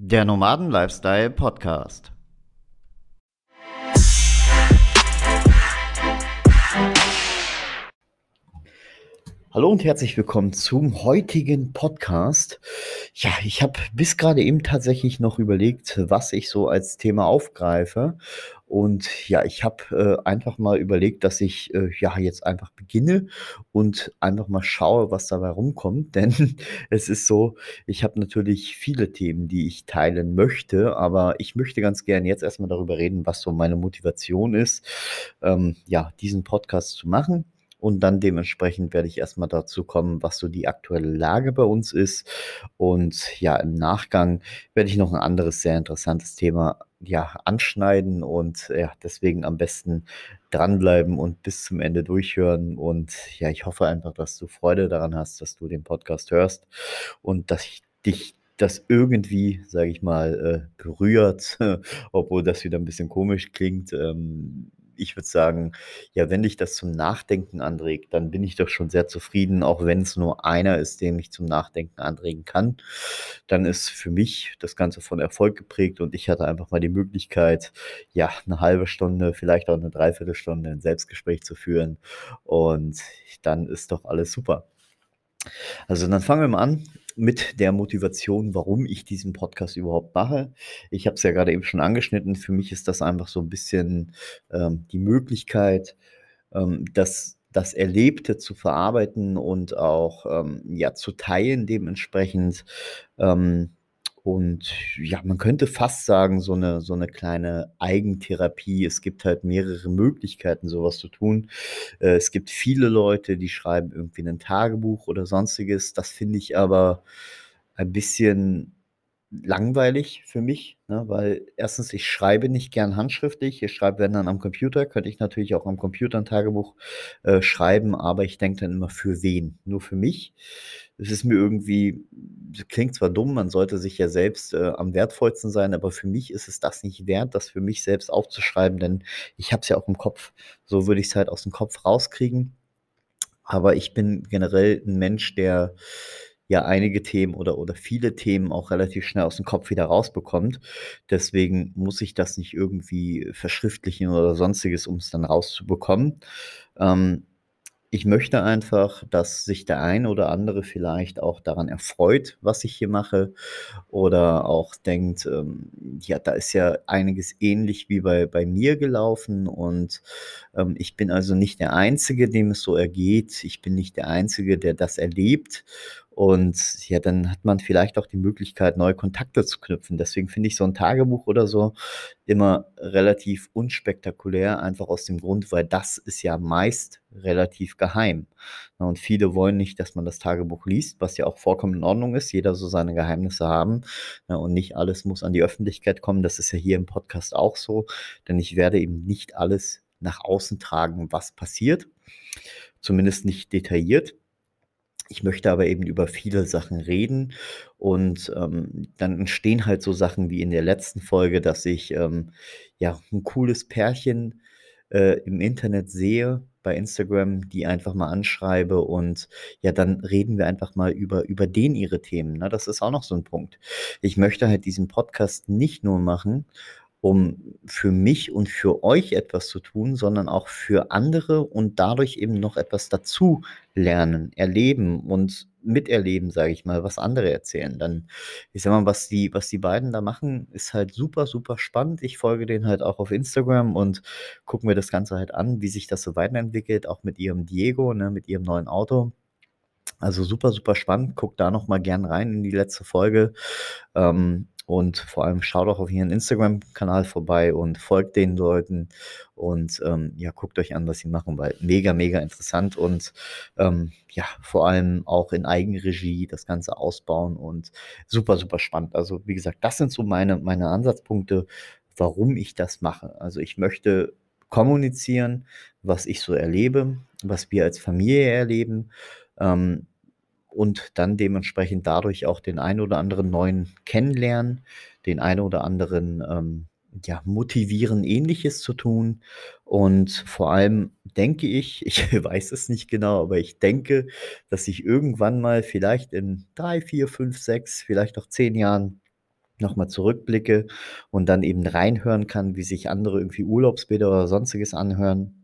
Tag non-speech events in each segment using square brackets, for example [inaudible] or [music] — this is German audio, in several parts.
Der Nomaden-Lifestyle Hallo und herzlich willkommen zum heutigen Podcast. Ja, ich habe bis gerade eben tatsächlich noch überlegt, was ich so als Thema aufgreife. Und ja, ich habe äh, einfach mal überlegt, dass ich äh, ja jetzt einfach beginne und einfach mal schaue, was dabei rumkommt. [laughs] Denn es ist so, ich habe natürlich viele Themen, die ich teilen möchte, aber ich möchte ganz gern jetzt erstmal darüber reden, was so meine Motivation ist, ähm, ja, diesen Podcast zu machen. Und dann dementsprechend werde ich erstmal dazu kommen, was so die aktuelle Lage bei uns ist. Und ja, im Nachgang werde ich noch ein anderes sehr interessantes Thema ja, anschneiden und ja, deswegen am besten dranbleiben und bis zum Ende durchhören. Und ja, ich hoffe einfach, dass du Freude daran hast, dass du den Podcast hörst und dass ich dich das irgendwie, sage ich mal, äh, berührt, [laughs] obwohl das wieder ein bisschen komisch klingt. Ähm, ich würde sagen, ja, wenn dich das zum Nachdenken anregt, dann bin ich doch schon sehr zufrieden, auch wenn es nur einer ist, den mich zum Nachdenken anregen kann. Dann ist für mich das Ganze von Erfolg geprägt und ich hatte einfach mal die Möglichkeit, ja, eine halbe Stunde, vielleicht auch eine Dreiviertelstunde ein Selbstgespräch zu führen. Und dann ist doch alles super. Also dann fangen wir mal an mit der Motivation, warum ich diesen Podcast überhaupt mache. Ich habe es ja gerade eben schon angeschnitten. Für mich ist das einfach so ein bisschen ähm, die Möglichkeit, ähm, das das Erlebte zu verarbeiten und auch ähm, ja zu teilen dementsprechend. Ähm, und ja, man könnte fast sagen, so eine, so eine kleine Eigentherapie. Es gibt halt mehrere Möglichkeiten, sowas zu tun. Äh, es gibt viele Leute, die schreiben irgendwie ein Tagebuch oder sonstiges. Das finde ich aber ein bisschen langweilig für mich, ne, weil erstens, ich schreibe nicht gern handschriftlich. Ich schreibe, wenn dann am Computer, könnte ich natürlich auch am Computer ein Tagebuch äh, schreiben, aber ich denke dann immer für wen? Nur für mich. Es ist mir irgendwie, klingt zwar dumm, man sollte sich ja selbst äh, am wertvollsten sein, aber für mich ist es das nicht wert, das für mich selbst aufzuschreiben, denn ich habe es ja auch im Kopf. So würde ich es halt aus dem Kopf rauskriegen. Aber ich bin generell ein Mensch, der ja einige Themen oder oder viele Themen auch relativ schnell aus dem Kopf wieder rausbekommt. Deswegen muss ich das nicht irgendwie verschriftlichen oder Sonstiges, um es dann rauszubekommen. Ähm, ich möchte einfach, dass sich der eine oder andere vielleicht auch daran erfreut, was ich hier mache oder auch denkt, ähm, ja, da ist ja einiges ähnlich wie bei bei mir gelaufen und, ähm, ich bin also nicht der Einzige, dem es so ergeht. Ich bin nicht der Einzige, der das erlebt und ja, dann hat man vielleicht auch die Möglichkeit, neue Kontakte zu knüpfen. Deswegen finde ich so ein Tagebuch oder so immer relativ unspektakulär, einfach aus dem Grund, weil das ist ja meist relativ geheim. und viele wollen nicht, dass man das Tagebuch liest, was ja auch vollkommen in Ordnung ist. Jeder so seine Geheimnisse haben, und nicht alles muss an die Öffentlichkeit kommen. Das ist ja hier im Podcast auch so, denn ich werde eben nicht alles nach außen tragen, was passiert, zumindest nicht detailliert. Ich möchte aber eben über viele Sachen reden und, ähm, dann entstehen halt so Sachen wie in der letzten Folge, dass ich, ähm, ja, ein cooles Pärchen, äh, im Internet sehe bei Instagram, die einfach mal anschreibe und ja, dann reden wir einfach mal über über denen ihre Themen, ne? Das ist auch noch so ein Punkt. Ich möchte halt diesen Podcast nicht nur machen, um für mich und für euch etwas zu tun, sondern auch für andere und dadurch eben noch etwas dazu lernen, erleben und miterleben, sage ich mal, was andere erzählen. Dann, ich sage mal, was die, was die beiden da machen, ist halt super, super spannend. Ich folge denen halt auch auf Instagram und gucke mir das Ganze halt an, wie sich das so weiterentwickelt, auch mit ihrem Diego, ne, mit ihrem neuen Auto. Also super, super spannend. Guck da noch mal gern rein in die letzte Folge. Ähm, und vor allem schaut auch auf ihren Instagram-Kanal vorbei und folgt den Leuten und ähm, ja, guckt euch an, was sie machen, weil mega, mega interessant und ähm, ja, vor allem auch in Eigenregie das Ganze ausbauen und super, super spannend. Also wie gesagt, das sind so meine, meine Ansatzpunkte, warum ich das mache. Also ich möchte kommunizieren, was ich so erlebe, was wir als Familie erleben. Ähm, und dann dementsprechend dadurch auch den einen oder anderen neuen kennenlernen, den einen oder anderen, ähm, ja, motivieren, Ähnliches zu tun. Und vor allem denke ich, [laughs] ich weiß es nicht genau, aber ich denke, dass ich irgendwann mal vielleicht in drei, vier, fünf, sechs, vielleicht auch zehn Jahren noch mal zurückblicke und dann eben reinhören kann, wie sich andere irgendwie Urlaubsbilder oder Sonstiges anhören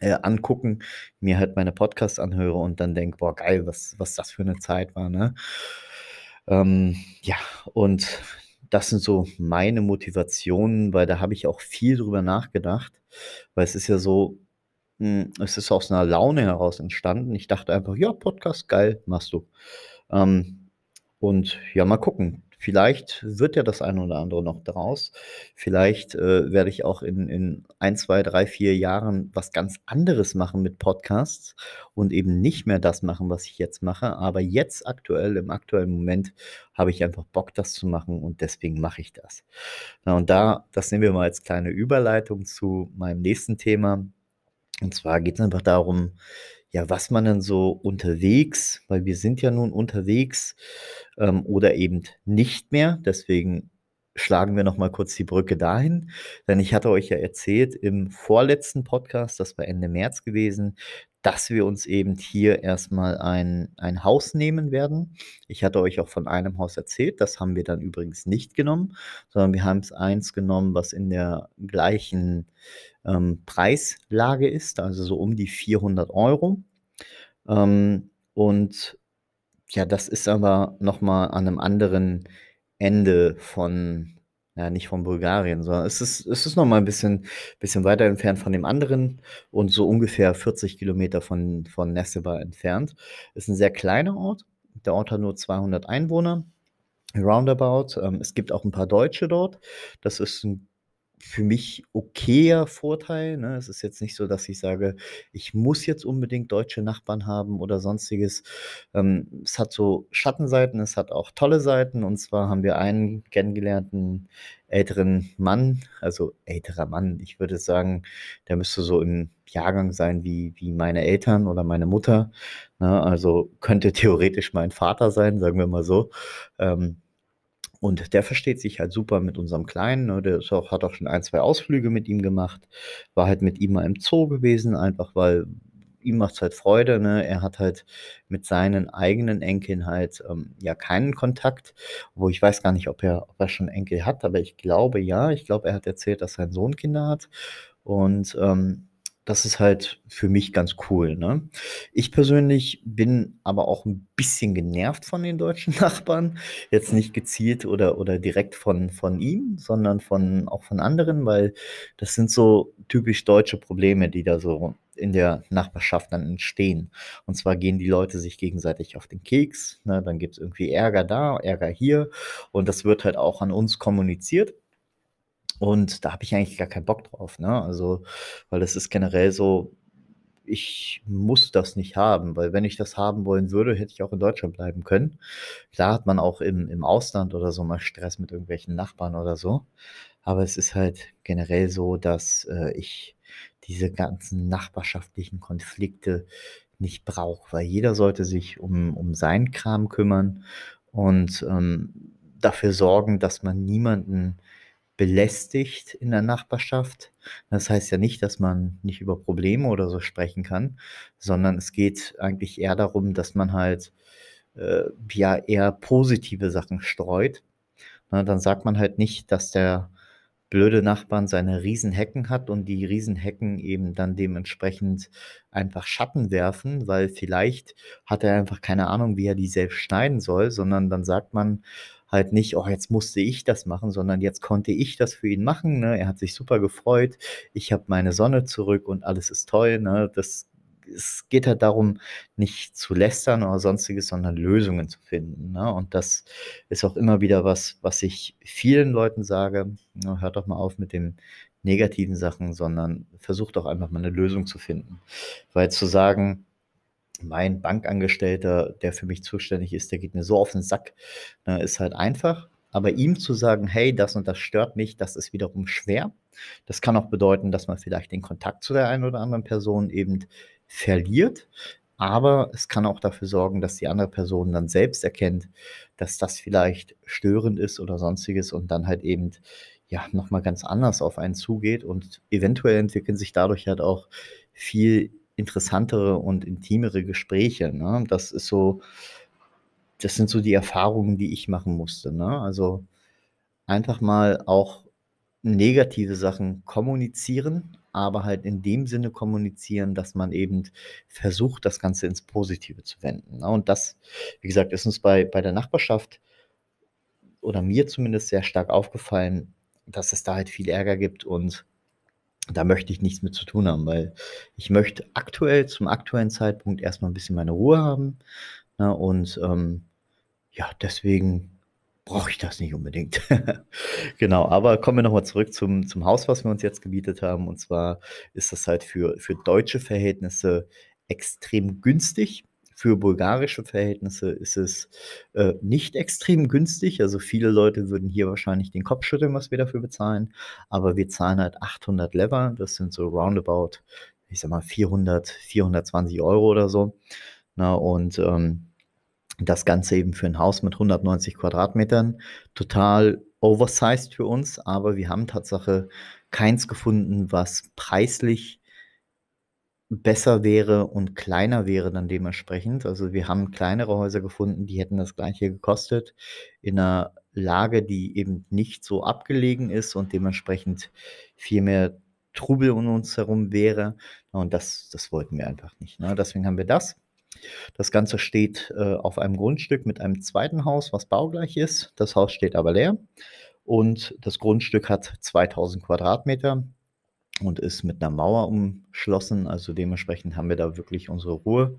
äh, angucken, mir halt meine Podcasts anhöre und dann denke: „Boah, geil, was was das für 'ne Zeit war“, ne? Ähm, ja, und das sind so meine Motivationen, weil da habe ich auch viel drüber nachgedacht, weil es ist ja so hm, es ist aus 'ner Laune heraus entstanden. Ich dachte einfach: „Ja, Podcast, geil, machst du.“ Ähm, und ja, mal gucken. Vielleicht wird ja das eine oder andere noch draus. Vielleicht, äh, werde ich auch in in 1, 2, 3, 4 Jahren was ganz anderes machen mit Podcasts und eben nicht mehr das machen, was ich jetzt mache. Aber jetzt aktuell im aktuellen Moment habe ich einfach Bock, das zu machen und deswegen mache ich das. Na, und da das nehmen wir mal als kleine Überleitung zu meinem nächsten Thema. Und zwar geht's einfach darum, ja, was man denn so unterwegs weil wir sind ja nun unterwegs, ähm, oder eben nicht mehr. Deswegen schlagen wir noch mal kurz die Brücke dahin. Denn ich hatte euch ja erzählt im vorletzten Podcast, das war Ende März gewesen, dass wir uns eben hier erst mal ein ein Haus nehmen werden. Ich hatte euch auch von einem Haus erzählt, das haben wir dann übrigens nicht genommen, sondern wir haben's eins genommen, was in der gleichen, ähm, Preislage ist, also so um die 400 €. Ähm, und ja, das ist aber noch mal an 'nem anderen Ende von ja, nicht von Bulgarien, sondern es ist es ist noch mal 'n bisschen bisschen weiter entfernt von dem anderen und so ungefähr 40 Kilometer von von Nessebar entfernt. Ist 'n sehr kleiner Ort. Der Ort hat nur 200 Einwohner, roundabout. Ähm, es gibt auch 'n paar Deutsche dort. Das ist 'n für mich okayer Vorteil, ne? Es ist jetzt nicht so, dass ich sage: „Ich muss jetzt unbedingt deutsche Nachbarn haben“ oder Sonstiges. Ähm, es hat so Schattenseiten, es hat auch tolle Seiten. Und zwar haben wir einen kennengelernt, 'n älteren Mann, also älterer Mann. Ich würde sagen, der müsste so im Jahrgang sein wie wie meine Eltern oder meine Mutter, ne? Also, könnte theoretisch mein Vater sein, sagen wir mal so. Ähm, und der versteht sich halt super mit unserem Kleinen, ne? Der auch hat auch schon 1, 2 Ausflüge mit ihm gemacht. War halt mit ihm mal im Zoo gewesen, einfach weil ihm macht's halt Freude, ne? Er hat halt mit seinen eigenen Enkeln halt, ähm, ja, keinen Kontakt, wo ich weiß gar nicht, ob er ob er schon Enkel hat, aber ich glaube ja. Ich glaube, er hat erzählt, dass sein Sohn Kinder hat. Und, ähm, das ist halt für mich ganz cool, ne? Ich persönlich bin aber auch 'n bisschen genervt von den deutschen [laughs] Nachbarn. Jetzt nicht gezielt oder oder direkt von von ihm, sondern von auch von anderen, weil das sind so typisch deutsche Probleme, die da so in der Nachbarschaft dann entstehen. Und zwar gehen die Leute sich gegenseitig auf den Keks, ne? Dann gibt's irgendwie Ärger da, Ärger hier und das wird halt auch an uns kommuniziert. Und da habe ich eigentlich gar keinen Bock drauf, ne? Also, weil das ist generell so, ich muss das nicht haben, weil wenn ich das haben wollen würde, hätte ich auch in Deutschland bleiben können. Klar hat man auch im im Ausland oder so mal Stress mit irgendwelchen Nachbarn oder so. Aber es ist halt generell so, dass, äh, ich diese ganzen nachbarschaftlichen Konflikte nicht brauche, weil jeder sollte sich um um seinen Kram kümmern und, ähm, dafür sorgen, dass man niemanden belästigt in der Nachbarschaft. Das heißt ja nicht, dass man nicht über Probleme oder so sprechen kann, sondern es geht eigentlich eher darum, dass man halt, äh, ja, eher positive Sachen streut. Ne, dann sagt man halt nicht, dass der blöde Nachbarn seine Riesenhecken hat und die Riesenhecken eben dann dementsprechend einfach Schatten werfen, weil vielleicht hat er einfach keine Ahnung, wie er die selbst schneiden soll, sondern dann sagt man halt nicht: „Oh, jetzt musste ich das machen“, sondern jetzt konnte ich das für ihn machen, ne? Er hat sich super gefreut. Ich habe meine Sonne zurück und alles ist toll, ne? Das es geht halt darum, nicht zu lästern oder Sonstiges, sondern Lösungen zu finden, ne? Und das ist auch immer wieder was, was ich vielen Leuten sage, ne: „Hört doch mal auf mit den negativen Sachen, sondern versucht doch einfach mal 'ne Lösung zu finden.“ Weil zu sagen: „Mein Bankangestellter, der für mich zuständig ist, der geht mir so auf 'n Sack“, ne, ist halt einfach. Aber ihm zu sagen: „Hey, das und das stört mich“, das ist wiederum schwer. Das kann auch bedeuten, dass man vielleicht den Kontakt zu der einen oder anderen Person eben verliert. Aber es kann auch dafür sorgen, dass die andere Person dann selbst erkennt, dass das vielleicht störend ist oder Sonstiges und dann halt eben, ja, noch mal ganz anders auf einen zugeht und eventuell entwickeln sich dadurch halt auch viel interessantere und intimere Gespräche, ne? Das ist so das sind so die Erfahrungen, die ich machen musste, ne? Also, einfach mal auch negative Sachen kommunizieren, aber halt in dem Sinne kommunizieren, dass man eben versucht, das Ganze ins Positive zu wenden, ne? Und das, wie gesagt, ist uns bei bei der Nachbarschaft oder mir zumindest sehr stark aufgefallen, dass es da halt viel Ärger gibt und da möchte ich nichts mit zu tun haben, weil ich möchte aktuell zum aktuellen Zeitpunkt erst mal 'n bisschen meine Ruhe haben, ne? Und, ähm, ja, deswegen brauche ich das nicht unbedingt. [laughs] Genau, aber kommen wir noch mal zurück zum zum Haus, was wir uns jetzt gemietet haben. Und zwar ist das halt für für deutsche Verhältnisse extrem günstig. Für bulgarische Verhältnisse ist es, äh, nicht extrem günstig. Also, viele Leute würden hier wahrscheinlich den Kopf schütteln, was wir dafür bezahlen, aber wir zahlen halt 800 Lever. Das sind so roundabout, ich sage mal, 400, 420 € oder so, ne? Und, ähm, das Ganze eben für 'n Haus mit 190 Quadratmetern. Total oversized für uns, aber wir haben Tatsache keins gefunden, was preislich besser wäre und kleiner wäre dann dementsprechend. Also, wir haben kleinere Häuser gefunden, die hätten das Gleiche gekostet in 'ner Lage, die eben nicht so abgelegen ist und dementsprechend viel mehr Trubel um uns herum wäre. Und das das wollten wir einfach nicht, ne? Deswegen haben wir das. Das Ganze steht, äh, auf einem Grundstück mit einem 2. Haus, was baugleich ist. Das Haus steht aber leer und das Grundstück hat 2.000 Quadratmeter und ist mit 'ner Mauer umschlossen. Also, dementsprechend haben wir da wirklich unsere Ruhe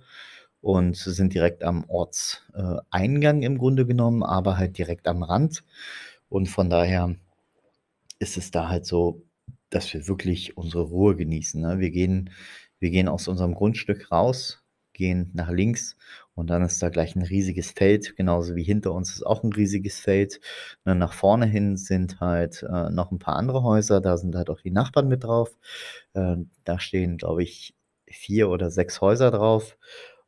und sind direkt am Orts äh, Eingang im Grunde genommen, aber halt direkt am Rand. Und von daher ist es da halt so, dass wir wirklich unsere Ruhe genießen, ne? Wir gehen wir gehen aus unserem Grundstück raus, gehen nach links und dann ist da gleich 'n riesiges Feld, genauso wie hinter uns ist auch 'n riesiges Feld. Ne, nach vorne hin sind halt, äh, noch 'n paar andere Häuser, da sind halt auch die Nachbarn mit drauf. Ähm, da stehen, glaube ich, 4 oder 6 Häuser drauf.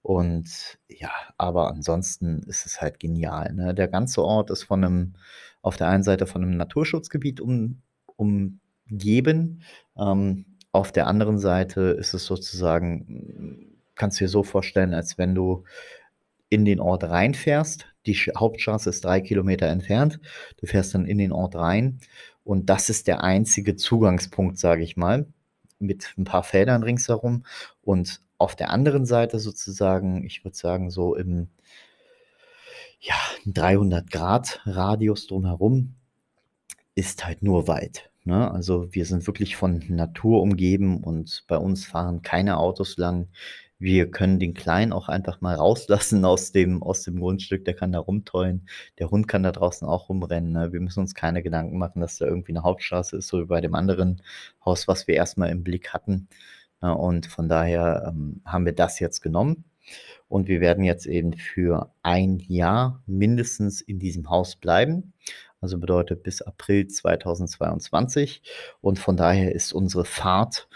Und ja, aber ansonsten ist es halt genial, ne? Der ganze Ort ist von 'nem auf der einen Seite von 'nem Naturschutzgebiet um umgeben. Ähm, auf der anderen Seite ist es sozusagen kannst du dir so vorstellen, als wenn du in den Ort reinfährst. Die Hauptstraße ist 3 Kilometer entfernt. Du fährst dann in den Ort rein und das ist der einzige Zugangspunkt, sage ich mal, mit 'n paar Feldern ringsherum. Und auf der anderen Seite sozusagen, ich würde sagen, so im ja, 300 - Radius drumherum ist halt nur Wald, ne? Also, wir sind wirklich von Natur umgeben und bei uns fahren keine Autos lang. Wir können den Kleinen auch einfach mal rauslassen aus dem aus dem Grundstück, der kann da rumtollen. Der Hund kann da draußen auch rumrennen, ne? Wir müssen uns keine Gedanken machen, dass da irgendwie 'ne Hauptstraße ist, so wie bei dem anderen Haus, was wir erst mal im Blick hatten, ne? Und von daher, ähm, haben wir das jetzt genommen und wir werden jetzt eben für 1 Jahr mindestens in diesem Haus bleiben. Also, bedeutet bis April 2022 und von daher ist unsere Fahrt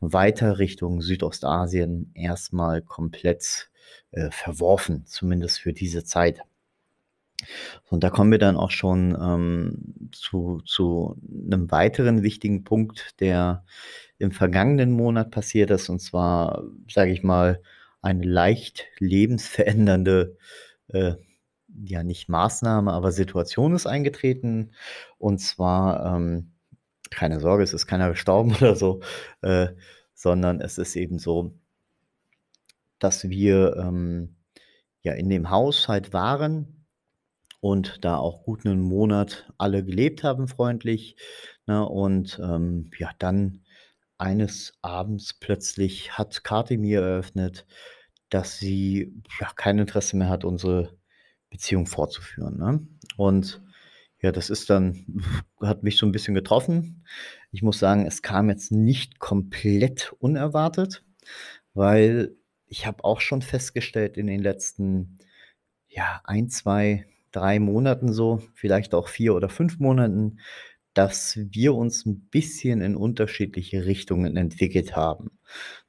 weiter Richtung Südostasien erst mal komplett, äh, verworfen, zumindest für diese Zeit. Und da kommen wir dann auch schon, ähm, zu zu 'nem weiteren wichtigen Punkt, der im vergangenen Monat passiert ist. Und zwar, sage ich mal, eine leicht lebensverändernde, äh, ja, nicht Maßnahme, aber Situation ist eingetreten. Und zwar, ähm keine Sorge, es ist keiner gestorben [laughs] oder so, äh, sondern es ist eben so dass wir, ähm, ja, in dem Haus halt waren und da auch gut 'nen Monat alle gelebt haben freundlich, ne? Und, ähm, ja, dann eines Abends plötzlich hat Kathi mir eröffnet, dass sie, ja, kein Interesse mehr hat, unsere Beziehung fortzuführen, ne? Und ja, das ist dann hat mich so 'n bisschen getroffen. Ich muss sagen, es kam jetzt nicht komplett unerwartet, weil ich habe auch schon festgestellt in den letzten, ja, 1, 2, 3 Monaten so, vielleicht auch 4 oder 5 Monaten, dass wir uns 'n bisschen in unterschiedliche Richtungen entwickelt haben.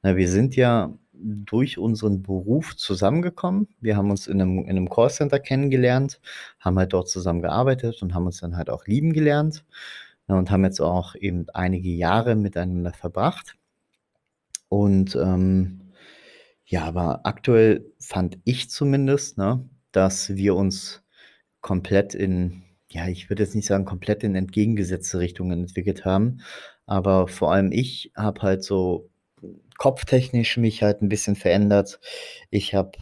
Ne, wir sind ja durch unseren Beruf zusammengekommen. Wir haben uns in 'nem in 'nem Callcenter kennengelernt, haben halt dort zusammen gearbeitet und haben uns dann halt auch lieben gelernt, ne, und haben jetzt auch eben einige Jahre miteinander verbracht. Und, ähm, ja, aber aktuell fand ich zumindest, ne, dass wir uns komplett in ja, ich würde jetzt nicht sagen, komplett in entgegengesetzte Richtungen entwickelt haben, aber vor allem ich habe halt so kopftechnisch mich halt 'n bisschen verändert. Ich habe,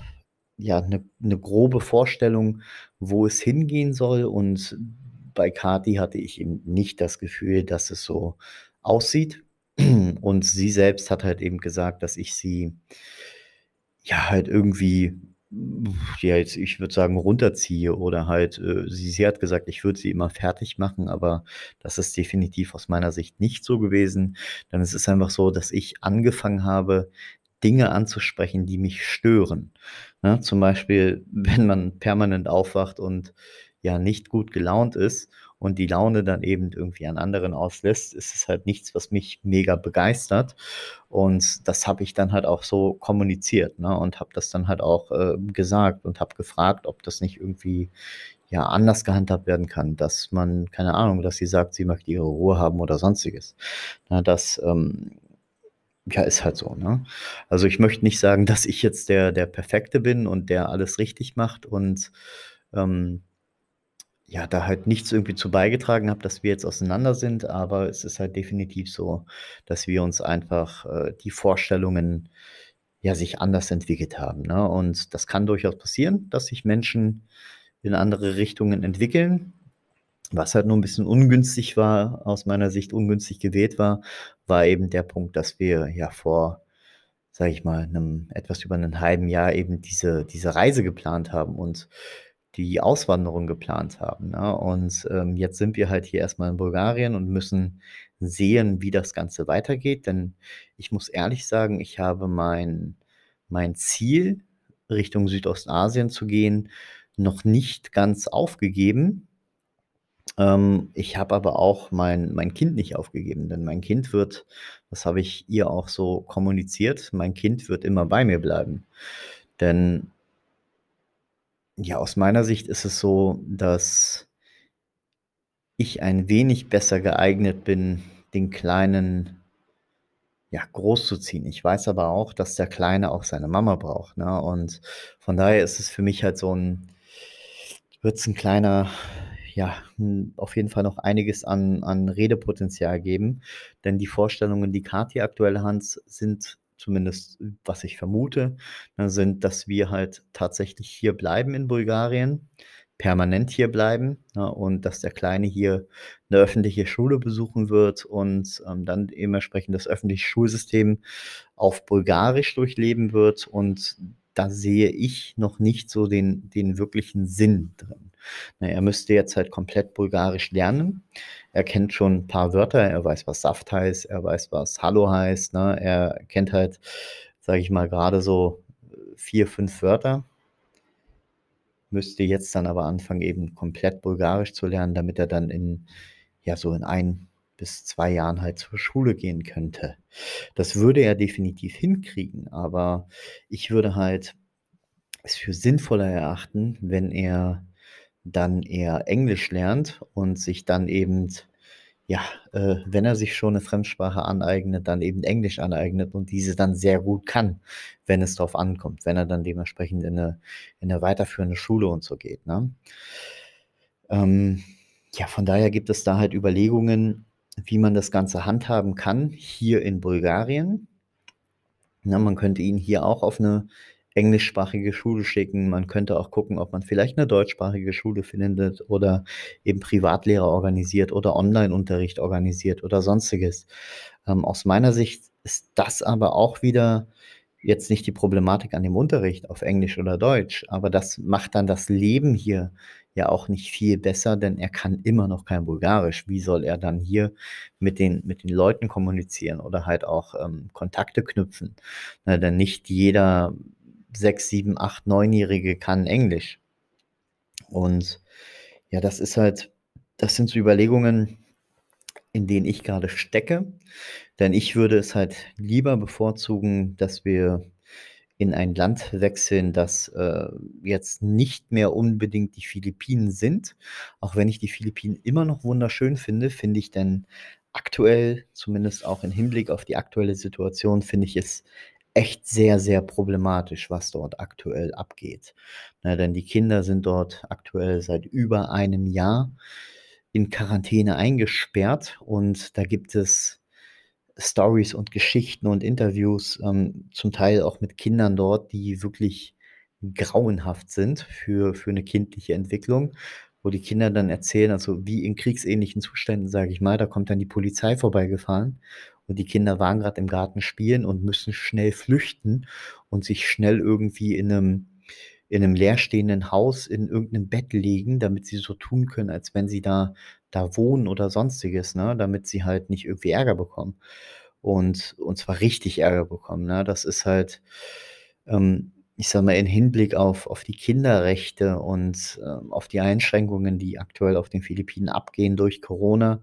ja, 'ne 'ne grobe Vorstellung, wo es hingehen soll und bei Kathi hatte ich eben nicht das Gefühl, dass es so aussieht. Und sie selbst hat halt eben gesagt, dass ich sie ja, halt irgendwie, ja, jetzt ich würde sagen, runterziehe oder halt, äh sie sie hat gesagt, ich würde sie immer fertigmachen, aber das ist definitiv aus meiner Sicht nicht so gewesen. Denn es ist einfach so, dass ich angefangen habe, Dinge anzusprechen, die mich stören, ne? Zum Beispiel, [laughs] wenn man permanent aufwacht und, ja, nicht gut gelaunt ist und die Laune dann eben irgendwie an anderen auslässt, ist es halt nichts, was mich mega begeistert. Und das habe ich dann halt auch so kommuniziert, ne, und habe das dann halt auch, äh, gesagt und habe gefragt, ob das nicht irgendwie, ja, anders gehandhabt werden kann, dass man keine Ahnung, dass sie sagt, sie möchte ihre Ruhe haben oder Sonstiges. Ne, das, ähm, ja, ist halt so, ne? Also, ich möchte nicht sagen, [laughs] dass ich jetzt der der Perfekte bin und der alles richtig macht und, ähm ja, da halt nichts irgendwie zu beigetragen habe, dass wir jetzt auseinander sind, aber es ist halt definitiv so, dass wir uns einfach, äh, die Vorstellungen, ja, sich anders entwickelt haben, ne? Und das kann durchaus passieren, dass sich Menschen in andere Richtungen entwickeln. Was halt nur 'n bisschen ungünstig war aus meiner Sicht ungünstig gewählt war, war eben der Punkt, dass wir ja vor, sage ich mal, 'nem etwas über 'nen halben Jahr eben diese diese Reise geplant haben und die Auswanderung geplant haben, ne? Und, ähm, jetzt sind wir halt hier erst mal in Bulgarien und müssen sehen, wie das Ganze weitergeht, denn ich muss ehrlich sagen, ich habe mein mein Ziel, Richtung Südostasien zu gehen, noch nicht ganz aufgegeben. Ähm, ich habe aber auch mein mein Kind nicht aufgegeben, denn mein Kind wird das habe ich ihr auch so kommuniziert, mein Kind wird immer bei mir bleiben. Denn ja, aus meiner Sicht ist es so, dass ich ein wenig besser geeignet bin, den Kleinen ja, großzuziehen. Ich weiß aber auch, dass der Kleine auch seine Mama braucht, ne? Und von daher ist es für mich halt so 'n wird's 'n kleiner ja, hm, auf jeden Fall noch einiges an an Redepotenzial geben, denn die Vorstellungen, die Kathi aktuell hat, sind zumindest, was ich vermute, ne, sind, dass wir halt tatsächlich hier bleiben in Bulgarien, permanent hier bleiben, ne, und dass der Kleine hier 'ne öffentliche Schule besuchen wird und, ähm, dann dementsprechend das öffentliche Schulsystem auf Bulgarisch durchleben wird. Und da sehe ich noch nicht so den den wirklichen Sinn drin. Ne, er müsste jetzt halt komplett Bulgarisch lernen. Er kennt schon 'n paar Wörter. Er weiß, was Saft heißt, er weiß, was Hallo heißt, ne? Er kennt halt, sage ich mal, grade so 4, 5 Wörter. Müsste jetzt dann aber anfangen, eben komplett Bulgarisch zu lernen, damit er dann in ja, so in 1 bis 2 Jahren halt zur Schule gehen könnte. Das würde er definitiv hinkriegen, aber ich würde halt es für sinnvoller erachten, wenn er dann eher Englisch lernt und sich dann eben ja, äh, wenn er sich schon 'ne Fremdsprache aneignet, dann eben Englisch aneignet und diese dann sehr gut kann, wenn es drauf ankommt, wenn er dann dementsprechend in 'ne in 'ne weiterführende Schule und so geht, ne? Ähm, ja, von daher gibt es da halt Überlegungen, wie man das Ganze handhaben kann hier in Bulgarien. Ne, man könnte ihn hier auch auf 'ne englischsprachige Schule schicken. Man könnte auch gucken, ob man vielleicht 'ne deutschsprachige Schule findet oder eben Privatlehrer organisiert oder Onlineunterricht organisiert oder Sonstiges. Ähm, aus meiner Sicht ist das aber auch wieder jetzt nicht die Problematik an dem Unterricht auf Englisch oder Deutsch, aber das macht dann das Leben hier ja auch nicht viel besser, denn er kann immer noch kein Bulgarisch. Wie soll er dann hier mit den mit den Leuten kommunizieren oder halt auch, ähm, Kontakte knüpfen? Ne, denn nicht jeder 6, 7, 8, 9-Jährige kann Englisch. Und ja, das ist halt das sind so Überlegungen, in denen ich grade stecke, denn ich würde es halt lieber bevorzugen, dass wir in ein Land wechseln, das, äh, jetzt nicht mehr unbedingt die Philippinen sind. Auch wenn ich die Philippinen immer noch wunderschön finde, finde ich denn aktuell, zumindest auch im Hinblick auf die aktuelle Situation, finde ich es echt sehr, sehr problematisch, was dort aktuell abgeht. Ne, denn die Kinder sind dort aktuell seit über einem Jahr in Quarantäne eingesperrt und da gibt es Stories und Geschichten und Interviews, ähm, zum Teil auch mit Kindern dort, die wirklich grauenhaft sind für für 'ne kindliche Entwicklung, wo die Kinder dann erzählen, also wie in kriegsähnlichen Zuständen, sage ich mal, da kommt dann die Polizei vorbeigefahren und die Kinder waren grad im Garten spielen und müssen schnell flüchten und sich schnell irgendwie in 'nem in 'nem leerstehenden Haus in irgend 'nem Bett legen, damit sie so tun können, als wenn sie da da wohnen oder Sonstiges, ne, damit sie halt nicht irgendwie Ärger bekommen. Und und zwar richtig Ärger bekommen, ne? Das ist halt, ähm, ich sage mal, in Hinblick auf auf die Kinderrechte und, ähm, auf die Einschränkungen, die aktuell auf den Philippinen abgehen durch Corona,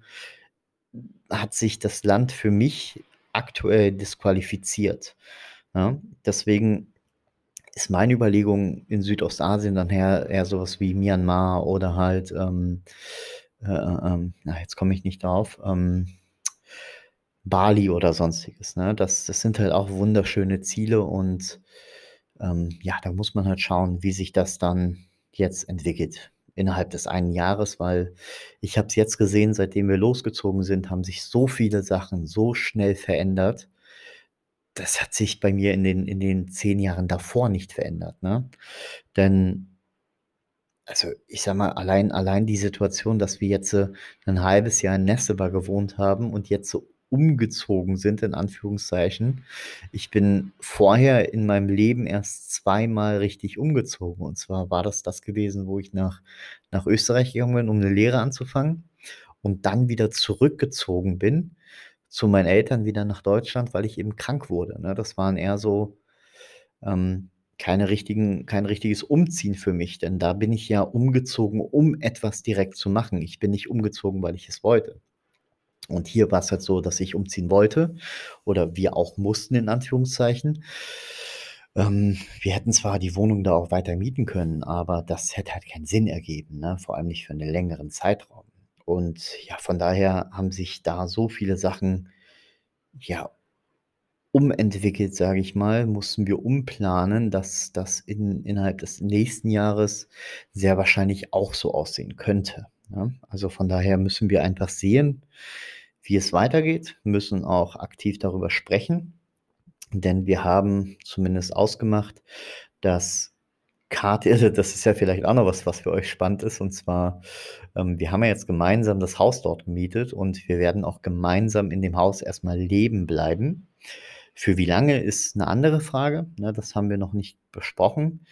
hat sich das Land für mich aktuell disqualifiziert, ja? Deswegen ist meine Überlegung in Südostasien dann eher eher so was wie Myanmar oder halt, ähm, äh, äh, ähm, na, jetzt komme ich nicht drauf, ähm, Bali oder Sonstiges, ne? Das das sind halt auch wunderschöne Ziele und, ähm, ja, da muss man halt schauen, wie sich das dann jetzt entwickelt innerhalb des einen Jahres, weil ich habe es jetzt gesehen, seitdem wir losgezogen sind, haben sich so viele Sachen so schnell verändert. Das hat sich bei mir in den in den 10 Jahren davor nicht verändert, ne? Denn also, ich sage mal, allein allein die Situation, dass wir jetzt, äh, 'n 1/2 Jahr in Nessebar gewohnt haben und jetzt so umgezogen sind in Anführungszeichen. Ich bin vorher in meinem Leben erst zweimal richtig umgezogen und zwar war das das gewesen, wo ich nach nach Österreich gegangen bin, um 'ne Lehre anzufangen und dann wieder zurückgezogen bin zu meinen Eltern wieder nach Deutschland, weil ich eben krank wurde, ne? Das waren eher so, ähm, keine richtigen kein richtiges Umziehen für mich, denn da bin ich ja umgezogen, um etwas direkt zu machen. Ich bin nicht umgezogen, weil ich es wollte. Und hier war's halt so, dass ich umziehen wollte oder wir auch mussten in Anführungszeichen. Ähm, wir hätten zwar die Wohnung da auch weiter mieten können, aber das hätte halt keinen Sinn ergeben, ne, vor allem nicht für 'nen längeren Zeitraum. Und ja, von daher haben sich da so viele Sachen, ja umentwickelt, sage ich mal, mussten wir umplanen, dass das in innerhalb des nächsten Jahres sehr wahrscheinlich auch so aussehen könnte, ne? Also, von daher müssen wir einfach sehen, wie es weitergeht, müssen auch aktiv darüber sprechen, denn wir haben zumindest ausgemacht, dass Kati [laughs] also, das ist ja vielleicht auch noch was, was für euch spannend ist, und zwar, ähm, wir haben ja jetzt gemeinsam das Haus dort gemietet und wir werden auch gemeinsam in dem Haus erst mal leben bleiben. Für wie lange, ist 'ne andere Frage, ne? Das haben wir noch nicht besprochen,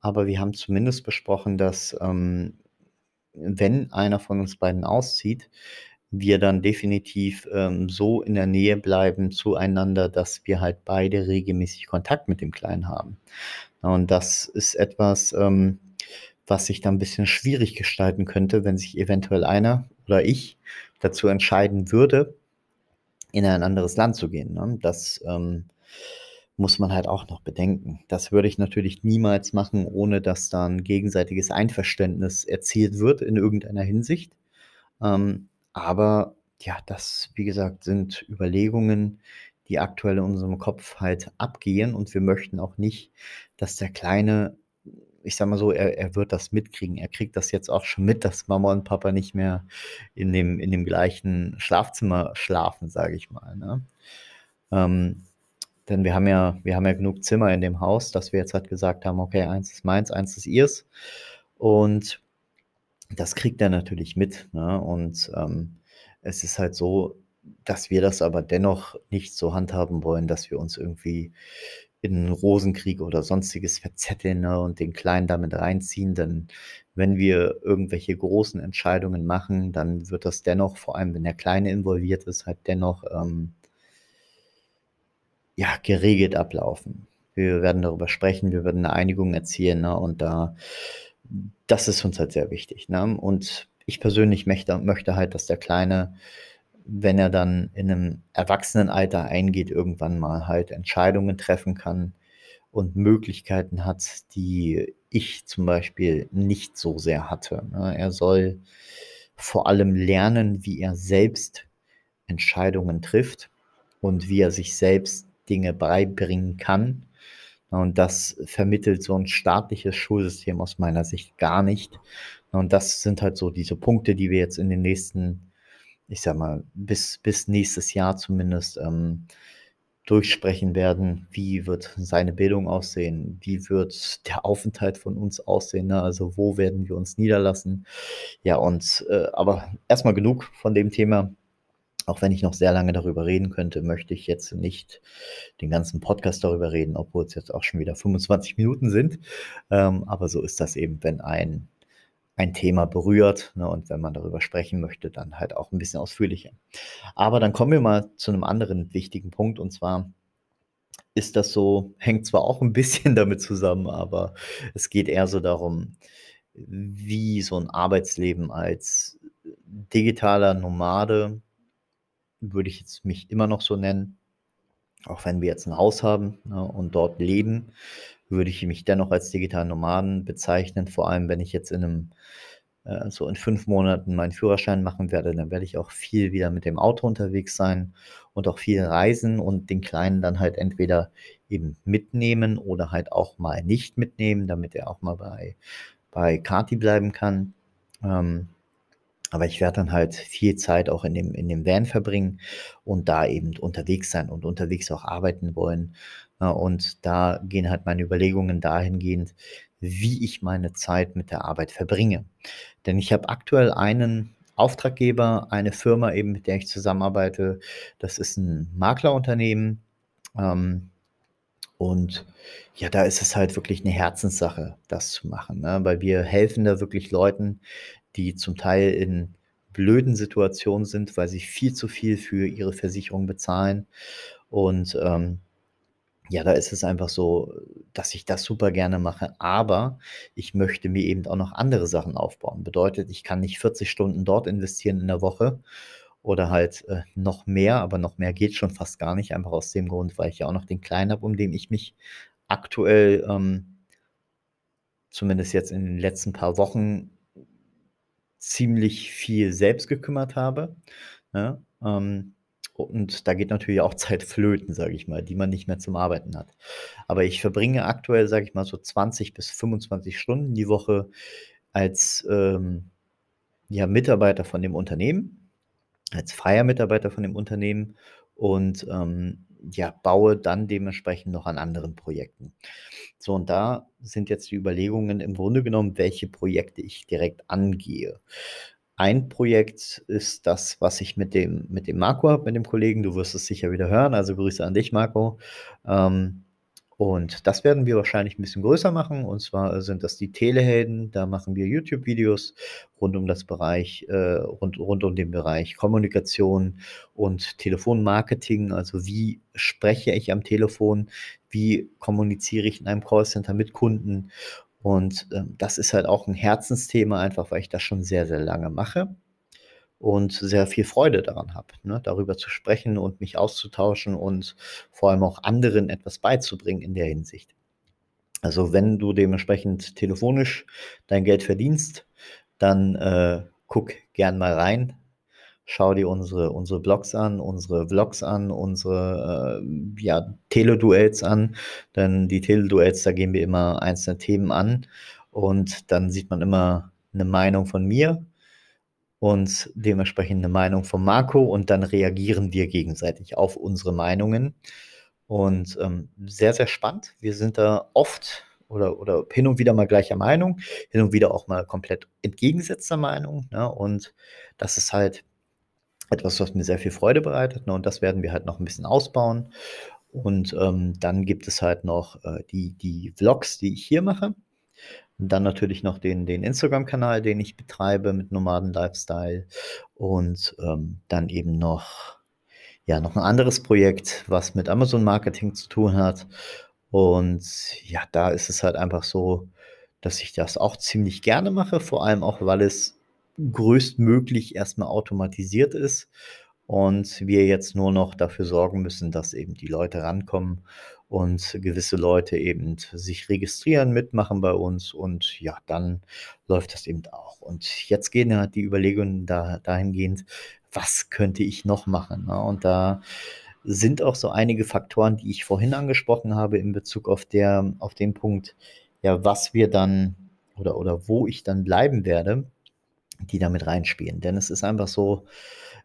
aber wir haben zumindest besprochen, dass, ähm, wenn einer von uns beiden auszieht, wir dann definitiv, ähm, so in der Nähe bleiben zueinander, dass wir halt beide regelmäßig Kontakt mit dem Kleinen haben. Und das ist etwas, ähm, was sich dann 'n bisschen schwierig gestalten könnte, wenn sich eventuell einer oder ich dazu entscheiden würde, in ein anderes Land zu gehen, ne? Das, ähm, muss man halt auch noch bedenken. Das würde ich natürlich niemals machen, ohne dass da 'n gegenseitiges Einverständnis erzielt wird in irgendeiner Hinsicht. Ähm, aber ja, das, wie gesagt, sind Überlegungen, die aktuell in unserem Kopf halt abgehen und wir möchten auch nicht, dass der Kleine ich sage mal so, er er wird das mitkriegen. Er kriegt das jetzt auch schon mit, dass Mama und Papa nicht mehr in dem in dem gleichen Schlafzimmer schlafen, sage ich mal, ne? Ähm, denn wir haben ja wir haben ja genug Zimmer in dem Haus, dass wir jetzt halt gesagt haben: „Okay, eins ist meins, eins ist ihrs.“ Und das kriegt er natürlich mit, ne? Und, ähm, es ist halt so, dass wir das aber dennoch nicht so handhaben wollen, dass wir uns irgendwie in 'n Rosenkrieg oder Sonstiges verzetteln, ne, und den Kleinen da mit reinziehen, denn wenn wir irgendwelche großen Entscheidungen machen, dann wird das dennoch, vor allem wenn der Kleine involviert ist, halt dennoch, ähm ja, geregelt ablaufen. Wir werden darüber sprechen, wir werden 'ne Einigung erzielen, ne, und da das ist uns halt sehr wichtig, ne? Und ich persönlich möchte möchte halt, dass der Kleine, wenn er dann in 'nem Erwachsenenalter eingeht, irgendwann mal halt Entscheidungen treffen kann und Möglichkeiten hat, die ich zum Beispiel nicht so sehr hatte, ne? Er soll vor allem lernen, wie er selbst Entscheidungen trifft und wie er sich selbst Dinge beibringen kann. Und das vermittelt so ein staatliches Schulsystem aus meiner Sicht gar nicht. Und das sind halt so diese Punkte, die wir jetzt in den nächsten, ich sag mal, bis, bis nächstes Jahr zumindest ähm, durchsprechen werden. Wie wird seine Bildung aussehen? Wie wird der Aufenthalt von uns aussehen? Ne? Also wo werden wir uns niederlassen? Ja, und äh, aber erstmal genug von dem Thema. Auch wenn ich noch sehr lange darüber reden könnte, möchte ich jetzt nicht den ganzen Podcast darüber reden, obwohl es jetzt auch schon wieder 25 Minuten sind. Ähm, aber so ist das eben, wenn ein, ein Thema berührt ne, und wenn man darüber sprechen möchte, dann halt auch ein bisschen ausführlicher. Aber dann kommen wir mal zu einem anderen wichtigen Punkt und zwar ist das so, hängt zwar auch ein bisschen [laughs] damit zusammen, aber es geht eher so darum, wie so ein Arbeitsleben als digitaler Nomade würde ich jetzt mich immer noch so nennen. Auch wenn wir jetzt ein Haus haben ne, und dort leben, würde ich mich dennoch als digitalen Nomaden bezeichnen. Vor allem, wenn ich jetzt in einem, äh, so in fünf Monaten meinen Führerschein machen werde, dann werde ich auch viel wieder mit dem Auto unterwegs sein und auch viel reisen und den Kleinen dann halt entweder eben mitnehmen oder halt auch mal nicht mitnehmen, damit er auch mal bei, bei Kati bleiben kann. Ähm, aber ich werde dann halt viel Zeit auch in dem, in dem Van verbringen und da eben unterwegs sein und unterwegs auch arbeiten wollen. Und da gehen halt meine Überlegungen dahingehend, wie ich meine Zeit mit der Arbeit verbringe. Denn ich habe aktuell einen Auftraggeber, eine Firma eben, mit der ich zusammenarbeite. Das ist ein Maklerunternehmen. Ähm, und ja, da ist es halt wirklich eine Herzenssache, das zu machen, ne? weil wir helfen da wirklich Leuten, die zum Teil in blöden Situationen sind, weil sie viel zu viel für ihre Versicherung bezahlen. Und ähm, ja, da ist es einfach so, dass ich das super gerne mache, aber ich möchte mir eben auch noch andere Sachen aufbauen. Bedeutet, ich kann nicht 40 Stunden dort investieren in der Woche oder halt äh, noch mehr, aber noch mehr geht schon fast gar nicht, einfach aus dem Grund, weil ich ja auch noch den Kleinen habe, um den ich mich aktuell, ähm, zumindest jetzt in den letzten paar Wochen, ziemlich viel selbst gekümmert habe. Ja, ähm, und da geht natürlich auch [laughs] Zeit flöten, sage ich mal, die man nicht mehr zum Arbeiten hat. Aber ich verbringe aktuell, sage ich mal, so 20 bis 25 Stunden die Woche als ähm, ja, Mitarbeiter von dem Unternehmen, als freier Mitarbeiter von dem Unternehmen und ähm, ja, baue dann dementsprechend noch an anderen Projekten. So, und da sind jetzt die Überlegungen im Grunde genommen, welche Projekte ich direkt angehe. Ein Projekt ist das, was ich mit dem, mit dem Marco habe, mit dem Kollegen. Du wirst es sicher wieder hören. Also Grüße an dich, Marco. Ähm, und das werden wir wahrscheinlich ein bisschen größer machen. Und zwar sind das die Telehelden. Da machen wir YouTube-Videos rund um das Bereich, äh, rund, rund um den Bereich Kommunikation und Telefonmarketing. Also wie spreche ich am Telefon? Wie kommuniziere ich in einem Callcenter mit Kunden? Und äh, das ist halt auch ein Herzensthema, einfach weil ich das schon sehr, sehr lange mache und sehr viel Freude daran habe, ne, darüber zu sprechen und mich auszutauschen und vor allem auch anderen etwas beizubringen in der Hinsicht. Also wenn du dementsprechend telefonisch dein Geld verdienst, dann äh, guck gern mal rein. Schau dir unsere, unsere Blogs an, unsere Vlogs an, unsere äh, ja, Teleduells an. Denn die Teleduells, da gehen wir immer einzelne Themen an und dann sieht man immer eine Meinung von mir und dementsprechend eine Meinung von Marco und dann reagieren wir gegenseitig auf unsere Meinungen. Und ähm, sehr, sehr spannend. Wir sind da oft oder, oder hin und wieder mal gleicher Meinung, hin und wieder auch mal komplett entgegengesetzter Meinung. Ne? Und das ist halt etwas, was mir sehr viel Freude bereitet. Ne? Und das werden wir halt noch ein bisschen ausbauen. Und ähm, dann gibt es halt noch äh, die, die Vlogs, die ich hier mache. Und dann natürlich noch den, den Instagram-Kanal, den ich betreibe mit Nomaden Lifestyle. Und ähm, dann eben noch, ja, noch ein anderes Projekt, was mit Amazon Marketing zu tun hat. Und ja, da ist es halt einfach so, dass ich das auch ziemlich gerne mache, vor allem auch, weil es größtmöglich erstmal automatisiert ist und wir jetzt nur noch dafür sorgen müssen, dass eben die Leute rankommen und gewisse Leute eben sich registrieren, mitmachen bei uns und ja, dann läuft das eben auch. Und jetzt gehen halt die Überlegungen da, dahingehend, was könnte ich noch machen? Ne? Und da sind auch so einige Faktoren, die ich vorhin angesprochen habe in Bezug auf der auf den Punkt, ja, was wir dann oder oder wo ich dann bleiben werde, die da mit reinspielen. Denn es ist einfach so,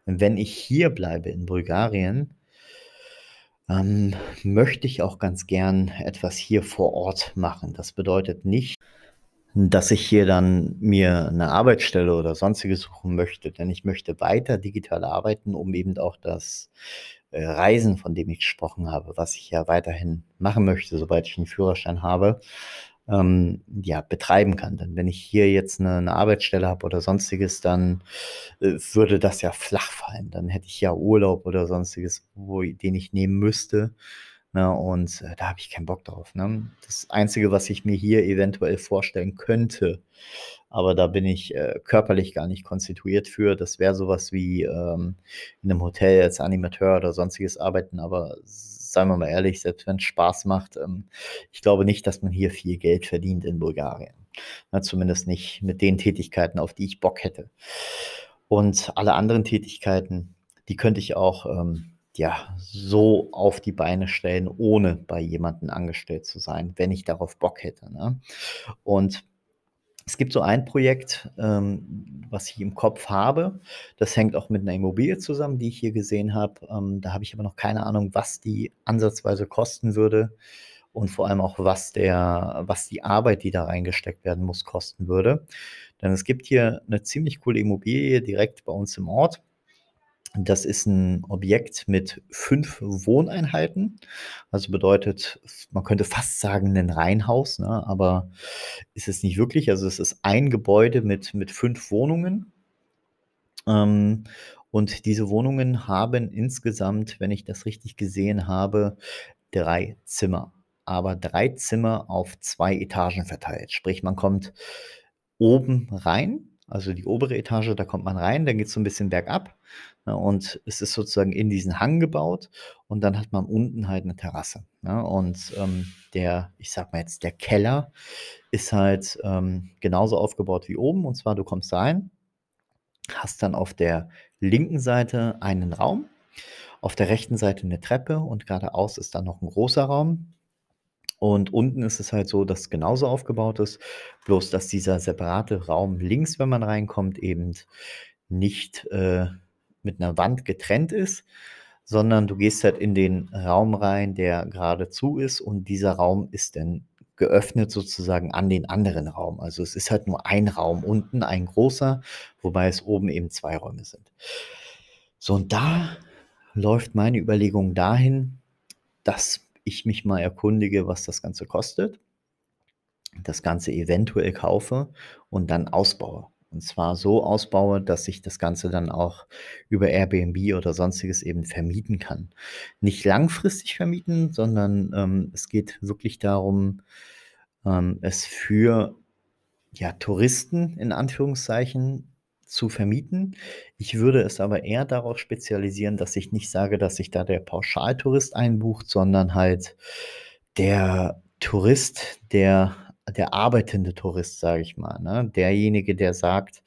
wenn ich hier bleibe in Bulgarien ähm, möchte ich auch ganz gern etwas hier vor Ort machen. Das bedeutet nicht, dass ich hier dann mir 'ne Arbeitsstelle oder Sonstiges suchen möchte, denn ich möchte weiter digital arbeiten, um eben auch das, äh, Reisen, von dem ich gesprochen habe, was ich ja weiterhin machen möchte, sobald ich 'n Führerschein habe, ähm, ja, betreiben kann. Denn wenn ich hier jetzt 'ne 'ne Arbeitsstelle habe oder Sonstiges, dann, äh, würde das ja flach fallen. Dann hätte ich ja Urlaub oder Sonstiges, wo den ich nehmen müsste, ne? Und, äh, da habe ich keinen Bock drauf, ne? Das Einzige, was ich mir hier eventuell vorstellen könnte, aber da bin ich, äh, körperlich gar nicht konstituiert für, das wäre so was wie, ähm, in 'nem Hotel als Animateur oder Sonstiges arbeiten, aber seien wir mal ehrlich, selbst wenn's Spaß macht, ähm, ich glaube nicht, dass man hier viel Geld verdient in Bulgarien, ne? Zumindest nicht mit den Tätigkeiten, auf die ich Bock hätte. Und alle anderen Tätigkeiten, die könnte ich auch, ähm, ja, so auf die Beine stellen, ohne bei jemandem angestellt zu sein, wenn ich darauf Bock hätte, ne? Und es gibt so ein Projekt, ähm, was ich im Kopf habe. Das hängt auch mit 'ner Immobilie zusammen, die ich hier gesehen habe. Ähm, da habe ich aber noch keine Ahnung, was die ansatzweise kosten würde und vor allem auch, was der was die Arbeit, die da reingesteckt werden muss, kosten würde. Denn es gibt hier 'ne ziemlich coole Immobilie direkt bei uns im Ort. Das ist 'n Objekt mit 5 Wohneinheiten. Also, bedeutet, man könnte fast sagen 'nen Reihenhaus, ne, aber ist es nicht wirklich. Also, es ist ein Gebäude mit mit 5 Wohnungen. Ähm, und diese Wohnungen haben insgesamt, wenn ich das richtig gesehen habe, 3 Zimmer, aber 3 Zimmer auf 2 Etagen verteilt. Sprich, man kommt oben rein, also die obere Etage, da kommt man rein, dann geht's so 'n bisschen bergab, ne, und es ist sozusagen in diesen Hang gebaut und dann hat man unten halt 'ne Terrasse, ne? Und, ähm, der ich sage mal jetzt, der Keller ist halt, ähm, genauso aufgebaut wie oben. Und zwar, du kommst rein, hast dann auf der linken Seite einen Raum, auf der rechten Seite 'ne Treppe und geradeaus ist dann noch 'n großer Raum. Und unten ist es halt so, dass genauso aufgebaut ist, bloß dass dieser separate Raum links, wenn man reinkommt, eben nicht, äh, mit 'ner Wand getrennt ist, sondern du gehst halt in den Raum rein, der gerade zu ist und dieser Raum ist dann geöffnet sozusagen an den anderen Raum. Also, es ist halt nur ein Raum unten, ein großer, wobei es oben eben 2 Räume sind. So, und da läuft meine Überlegung dahin, dass ich mich mal erkundige, was das Ganze kostet, das Ganze eventuell kaufe und dann ausbaue. Und zwar so ausbaue, dass ich das Ganze dann auch über Airbnb oder Sonstiges eben vermieten kann. Nicht langfristig vermieten, sondern, ähm, es geht wirklich darum, ähm, es für, ja, Touristen in Anführungszeichen zu vermieten. Ich würde es aber eher darauf spezialisieren, dass ich nicht sage, dass sich da der Pauschaltourist einbucht, sondern halt der Tourist, der der arbeitende Tourist, sage ich mal, ne? Derjenige, der sagt: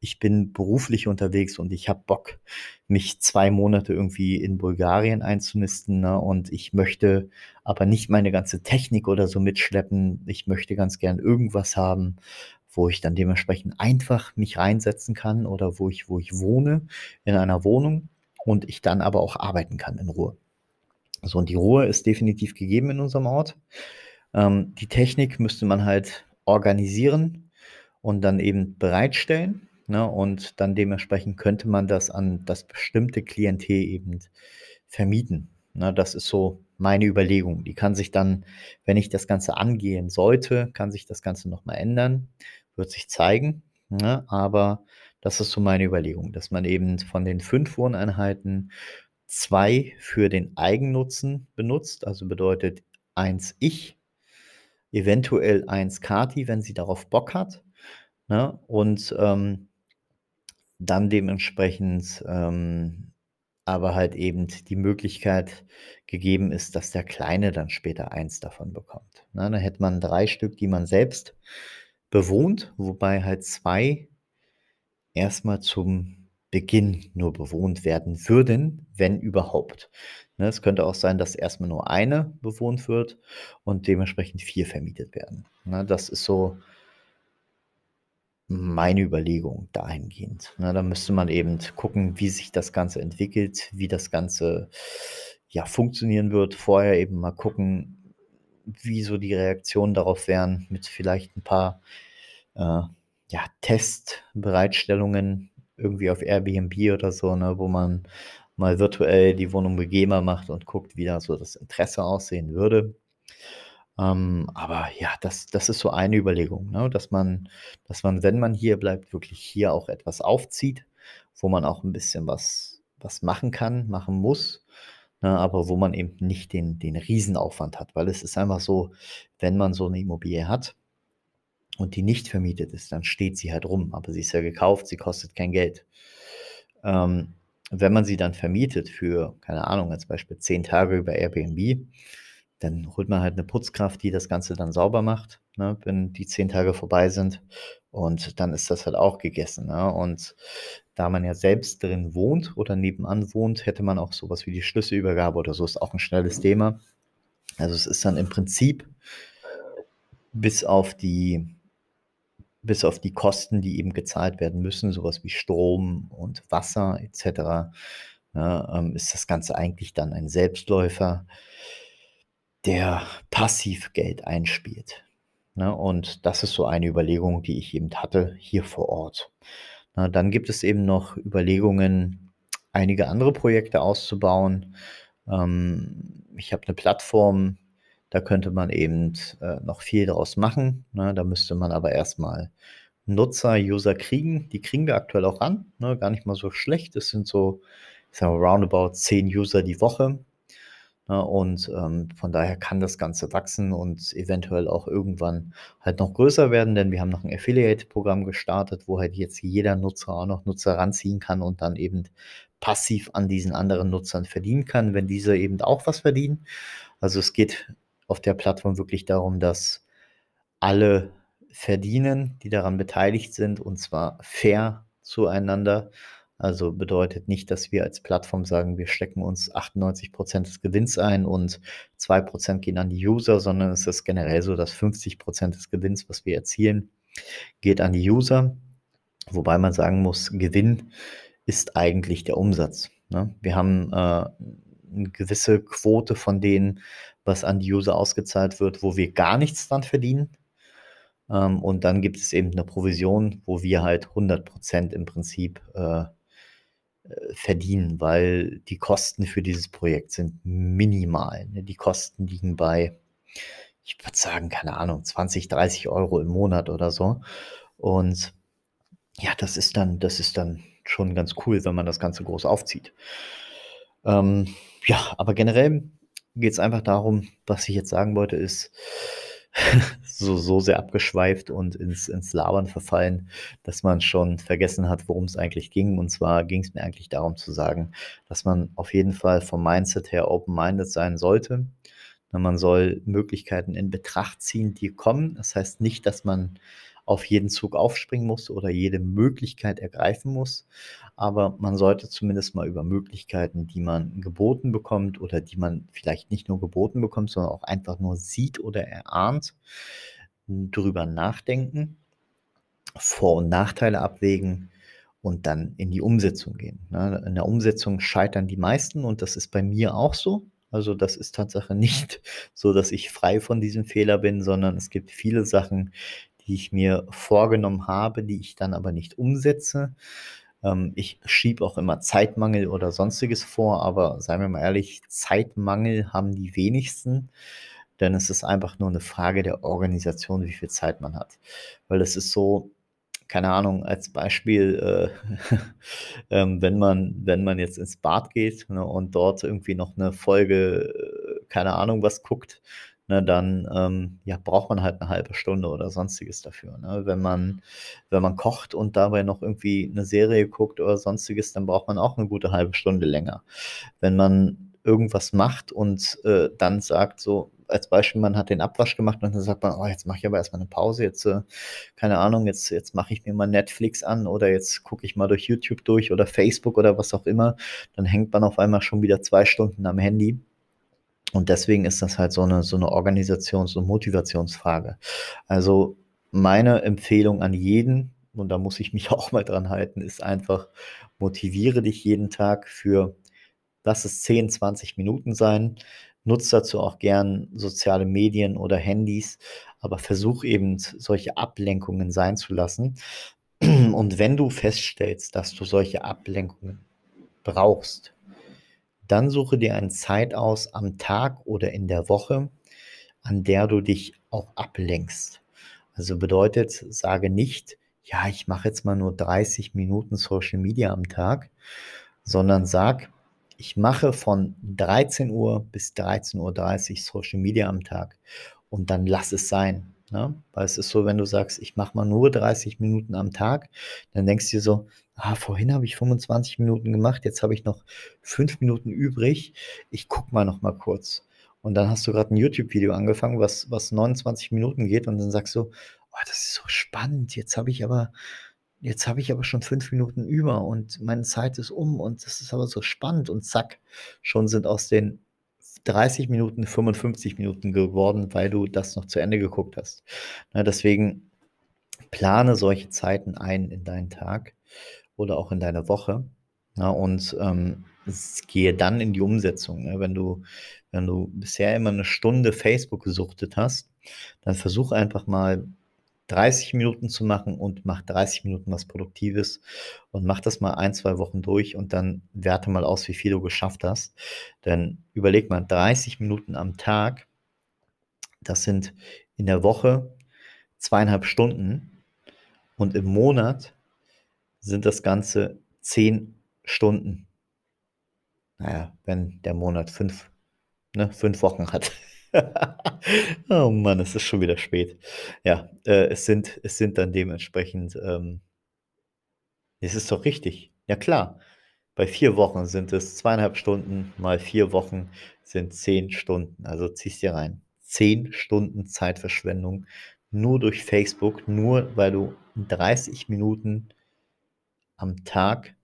„Ich bin beruflich unterwegs und ich habe Bock, mich 2 Monate irgendwie in Bulgarien einzunisten, ne, und ich möchte aber nicht meine ganze Technik oder so mitschleppen. Ich möchte ganz gern irgendwas haben, wo ich dann dementsprechend einfach mich reinsetzen kann oder wo ich wo ich wohne in einer Wohnung und ich dann aber auch arbeiten kann in Ruhe.“ So, und die Ruhe ist definitiv gegeben in unserem Ort. Ähm, die Technik müsste man halt organisieren und dann eben bereitstellen, ne, und dann dementsprechend könnte man das an das bestimmte Klientel eben vermieten, ne? Das ist so meine Überlegung. Die kann sich dann, wenn ich das Ganze angehen sollte kann sich das Ganze noch mal ändern, wird sich zeigen, ne? Aber das ist so meine Überlegung, dass man eben von den 5 Wohneinheiten 2 für den Eigennutzen benutzt. Also, bedeutet 1 ich, eventuell 1 Kathi, wenn sie darauf Bock hat, ne? Und, ähm, dann dementsprechend, ähm, aber halt eben die Möglichkeit gegeben ist, dass der Kleine dann später 1 davon bekommt, ne? Dann hätte man 3 Stück, die man selbst bewohnt, wobei halt 2 erst mal zum Beginn nur bewohnt werden würden, wenn überhaupt. Ne, es könnte auch sein, dass erstmal nur eine bewohnt wird und dementsprechend vier vermietet werden. Ne, das ist so meine Überlegung dahingehend. Ne, da müsste man eben gucken, wie sich das Ganze entwickelt, wie das Ganze ja funktionieren wird. Vorher eben mal gucken, wie so die Reaktionen darauf wären, mit vielleicht ein paar äh, ja, Testbereitstellungen irgendwie auf Airbnb oder so, ne, wo man mal virtuell die Wohnung begehbar macht und guckt, wie da so das Interesse aussehen würde. Ähm, aber ja, das, das ist so eine Überlegung, ne, dass man, dass man, wenn man hier bleibt, wirklich hier auch etwas aufzieht, wo man auch ein bisschen was, was machen kann, machen muss. Ne, aber wo man eben nicht den, den Riesenaufwand hat, weil es ist einfach so, wenn man so eine Immobilie hat, und die nicht vermietet ist, dann steht sie halt rum. Aber sie ist ja gekauft, sie kostet kein Geld. Ähm, wenn man sie dann vermietet für, keine Ahnung, als Beispiel zehn Tage über Airbnb, dann holt man halt eine Putzkraft, die das Ganze dann sauber macht, ne, wenn die zehn Tage vorbei sind. Und dann ist das halt auch gegessen. Ne? Und da man ja selbst drin wohnt oder nebenan wohnt, hätte man auch sowas wie die Schlüsselübergabe oder so, ist auch ein schnelles Thema. Also es ist dann im Prinzip bis auf die bis auf die Kosten, die eben gezahlt werden müssen, sowas wie Strom und Wasser etc., ja, ne, ähm, ist das Ganze eigentlich dann ein Selbstläufer, der passiv Geld einspielt. Ne? Und das ist so eine Überlegung, die ich eben hatte hier vor Ort. Na, dann gibt es eben noch Überlegungen, einige andere Projekte auszubauen. Ähm, ich habe eine Plattform, da könnte man eben äh, noch viel daraus machen. Ne? Da müsste man aber erstmal Nutzer, User kriegen. Die kriegen wir aktuell auch an. Ne? Gar nicht mal so schlecht. Es sind so, ich sage mal, roundabout 10 User die Woche. Ne? Und ähm, von daher kann das Ganze wachsen und eventuell auch irgendwann halt noch größer werden, denn wir haben noch ein Affiliate-Programm gestartet, wo halt jetzt jeder Nutzer auch noch Nutzer ranziehen kann und dann eben passiv an diesen anderen Nutzern verdienen kann, wenn diese eben auch was verdienen. Also es geht auf der Plattform wirklich darum, dass alle verdienen, die daran beteiligt sind, und zwar fair zueinander. Also bedeutet nicht, dass wir als Plattform sagen, wir stecken uns 98 Prozent des Gewinns ein und 2% gehen an die User, sondern es ist generell so, dass 50 Prozent des Gewinns, was wir erzielen, geht an die User. Wobei man sagen muss, Gewinn ist eigentlich der Umsatz. Ne? Wir haben äh, eine gewisse Quote von denen, was an die User ausgezahlt wird, wo wir gar nichts dran verdienen. Ähm, und dann gibt es eben eine Provision, wo wir halt 100% im Prinzip äh, äh, verdienen, weil die Kosten für dieses Projekt sind minimal. Ne? Die Kosten liegen bei, ich würde sagen, keine Ahnung, 20, 30 Euro im Monat oder so. Und ja, das ist dann, das ist dann schon ganz cool, wenn man das Ganze groß aufzieht. Ähm, ja, aber generell geht es einfach darum, was ich jetzt sagen wollte, ist [laughs] so, so sehr abgeschweift und ins, ins Labern verfallen, dass man schon vergessen hat, worum es eigentlich ging. Und zwar ging es mir eigentlich darum zu sagen, dass man auf jeden Fall vom Mindset her open-minded sein sollte. Man soll Möglichkeiten in Betracht ziehen, die kommen. Das heißt nicht, dass man auf jeden Zug aufspringen muss oder jede Möglichkeit ergreifen muss. Aber man sollte zumindest mal über Möglichkeiten, die man geboten bekommt oder die man vielleicht nicht nur geboten bekommt, sondern auch einfach nur sieht oder erahnt, drüber nachdenken, Vor- und Nachteile abwägen und dann in die Umsetzung gehen. Ne? In der Umsetzung scheitern die meisten und das ist bei mir auch so. Also das ist Tatsache [laughs] nicht so, dass ich frei von diesem Fehler bin, sondern es gibt viele Sachen, die ich mir vorgenommen habe, die ich dann aber nicht umsetze. Ähm, ich schiebe auch immer Zeitmangel oder sonstiges vor, aber seien wir mal ehrlich, Zeitmangel haben die wenigsten, denn es ist einfach nur eine Frage der Organisation, wie viel Zeit man hat. Weil es ist so, keine Ahnung, als Beispiel, äh, [laughs] ähm, wenn man, wenn man jetzt ins Bad geht ne, und dort irgendwie noch eine Folge, äh, keine Ahnung, was guckt, ne, dann ähm, ja, braucht man halt eine halbe Stunde oder sonstiges dafür. Ne? Wenn, man, wenn man kocht und dabei noch irgendwie eine Serie guckt oder sonstiges, dann braucht man auch eine gute halbe Stunde länger. Wenn man irgendwas macht und äh, dann sagt so, als Beispiel, man hat den Abwasch gemacht und dann sagt man, oh, jetzt mache ich aber erstmal eine Pause, jetzt, äh, keine Ahnung, jetzt, jetzt mache ich mir mal Netflix an oder jetzt gucke ich mal durch YouTube durch oder Facebook oder was auch immer. Dann hängt man auf einmal schon wieder zwei Stunden am Handy. Und deswegen ist das halt so eine, so eine Organisations- und Motivationsfrage. Also meine Empfehlung an jeden, und da muss ich mich [laughs] auch mal dran halten, ist einfach, motiviere dich jeden Tag für, lass es 10, 20 Minuten sein. Nutze dazu auch gern soziale Medien oder Handys, aber versuch eben solche Ablenkungen sein zu lassen. Und wenn du feststellst, dass du solche Ablenkungen brauchst, dann suche dir eine Zeit aus am Tag oder in der Woche, an der du dich auch ablenkst. Also bedeutet, sage nicht, ja, ich mache jetzt mal nur 30 Minuten Social Media am Tag, sondern sag, ich mache von 13 Uhr bis 13.30 Uhr Social Media am Tag und dann lass es sein. Ne? Weil es ist so, wenn du sagst, ich mache mal nur 30 Minuten am Tag, dann denkst du dir so, ah, vorhin habe ich 25 Minuten gemacht, jetzt habe ich noch 5 Minuten übrig, ich gucke mal noch mal kurz. Und dann hast du gerade ein YouTube-Video angefangen, was, was 29 Minuten geht und dann sagst du, oh, das ist so spannend, jetzt habe ich aber Jetzt habe ich aber schon fünf Minuten über und meine Zeit ist um und das ist aber so spannend und zack, schon sind aus den 30 Minuten 55 Minuten geworden, weil du das noch zu Ende geguckt hast. Na, deswegen plane solche Zeiten ein in deinen Tag oder auch in deine Woche. Na, und ähm, gehe dann in die Umsetzung. Ne? Wenn, du, wenn du bisher immer eine Stunde Facebook gesuchtet hast, dann versuch einfach mal 30 Minuten zu machen und mach 30 Minuten was Produktives und mach das mal ein, zwei Wochen durch und dann werte mal aus, wie viel du geschafft hast. Denn überleg mal, 30 Minuten am Tag, das sind in der Woche zweieinhalb Stunden und im Monat sind das Ganze zehn Stunden. Naja, wenn der Monat fünf, ne, fünf Wochen hat. [laughs] oh Mann, es ist schon wieder spät. Ja, äh, es, sind, es sind dann dementsprechend, ähm, es ist doch richtig. Ja klar, bei vier Wochen sind es zweieinhalb Stunden, mal vier Wochen sind zehn Stunden. Also ziehst dir rein. Zehn Stunden Zeitverschwendung nur durch Facebook, nur weil du 30 Minuten am Tag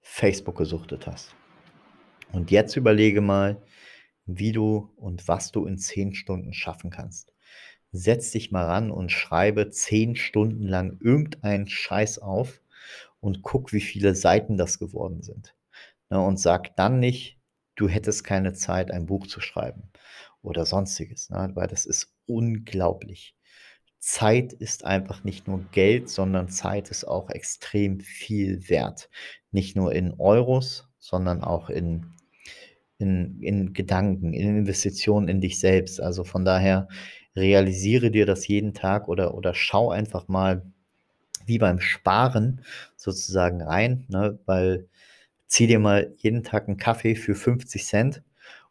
Facebook gesuchtet hast. Und jetzt überlege mal, wie du und was du in zehn Stunden schaffen kannst. Setz dich mal ran und schreibe zehn Stunden lang irgendeinen Scheiß auf und guck, wie viele Seiten das geworden sind. Ne, und sag dann nicht, du hättest keine Zeit, ein Buch zu schreiben oder sonstiges, ne, weil das ist unglaublich. Zeit ist einfach nicht nur Geld, sondern Zeit ist auch extrem viel wert. Nicht nur in Euros, sondern auch in in, in Gedanken, in Investitionen in dich selbst. Also von daher realisiere dir das jeden Tag oder, oder schau einfach mal wie beim Sparen sozusagen rein, ne? weil zieh dir mal jeden Tag einen Kaffee für 50 Cent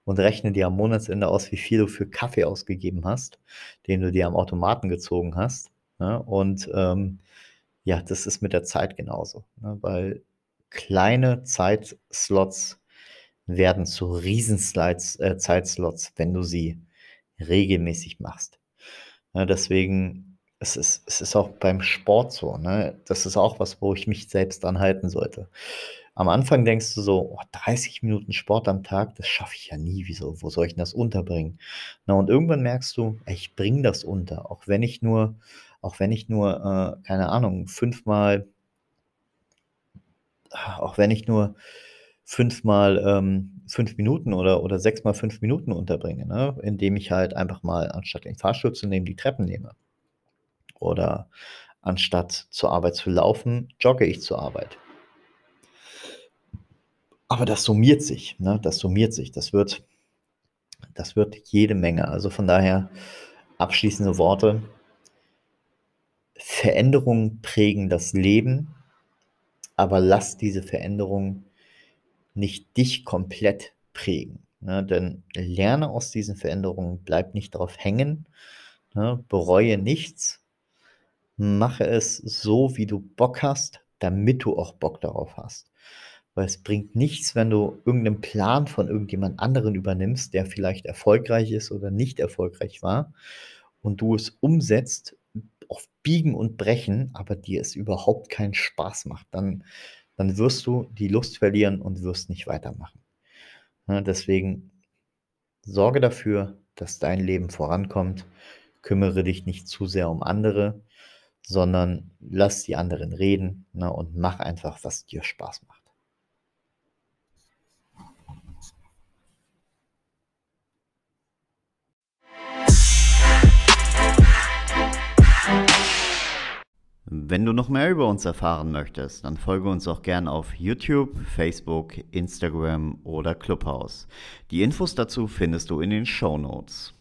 und rechne dir am Monatsende aus, wie viel du für Kaffee ausgegeben hast, den du dir am Automaten gezogen hast. Ne? Und ähm, ja, das ist mit der Zeit genauso, ne? weil kleine Zeitslots werden zu Riesen-Zeitslots, äh, wenn du sie regelmäßig machst. Ja, deswegen, es ist, es ist auch beim Sport so. Ne? Das ist auch was, wo ich mich selbst anhalten sollte. Am Anfang denkst du so, oh, 30 Minuten Sport am Tag, das schaffe ich ja nie. Wieso? Wo soll ich denn das unterbringen? Na, und irgendwann merkst du, ich bringe das unter, auch wenn ich nur, auch wenn ich nur, äh, keine Ahnung, fünfmal, auch wenn ich nur fünfmal ähm, fünf Minuten oder, oder sechsmal fünf Minuten unterbringe, ne? indem ich halt einfach mal, anstatt den Fahrstuhl zu nehmen, die Treppen nehme. Oder anstatt zur Arbeit zu laufen, jogge ich zur Arbeit. Aber das summiert sich, ne? das summiert sich. Das wird, das wird jede Menge. Also von daher abschließende Worte. Veränderungen prägen das Leben, aber lass diese Veränderungen nicht dich komplett prägen. Ne? Denn lerne aus diesen Veränderungen, bleib nicht darauf hängen, ne? bereue nichts, mache es so, wie du Bock hast, damit du auch Bock darauf hast. Weil es bringt nichts, wenn du irgendeinen Plan von irgendjemand anderen übernimmst, der vielleicht erfolgreich ist oder nicht erfolgreich war und du es umsetzt auf Biegen und Brechen, aber dir es überhaupt keinen Spaß macht. Dann dann wirst du die Lust verlieren und wirst nicht weitermachen. Deswegen sorge dafür, dass dein Leben vorankommt. Kümmere dich nicht zu sehr um andere, sondern lass die anderen reden, ne, und mach einfach, was dir Spaß macht. Wenn du noch mehr über uns erfahren möchtest, dann folge uns auch gern auf YouTube, Facebook, Instagram oder Clubhouse. Die Infos dazu findest du in den Show Notes.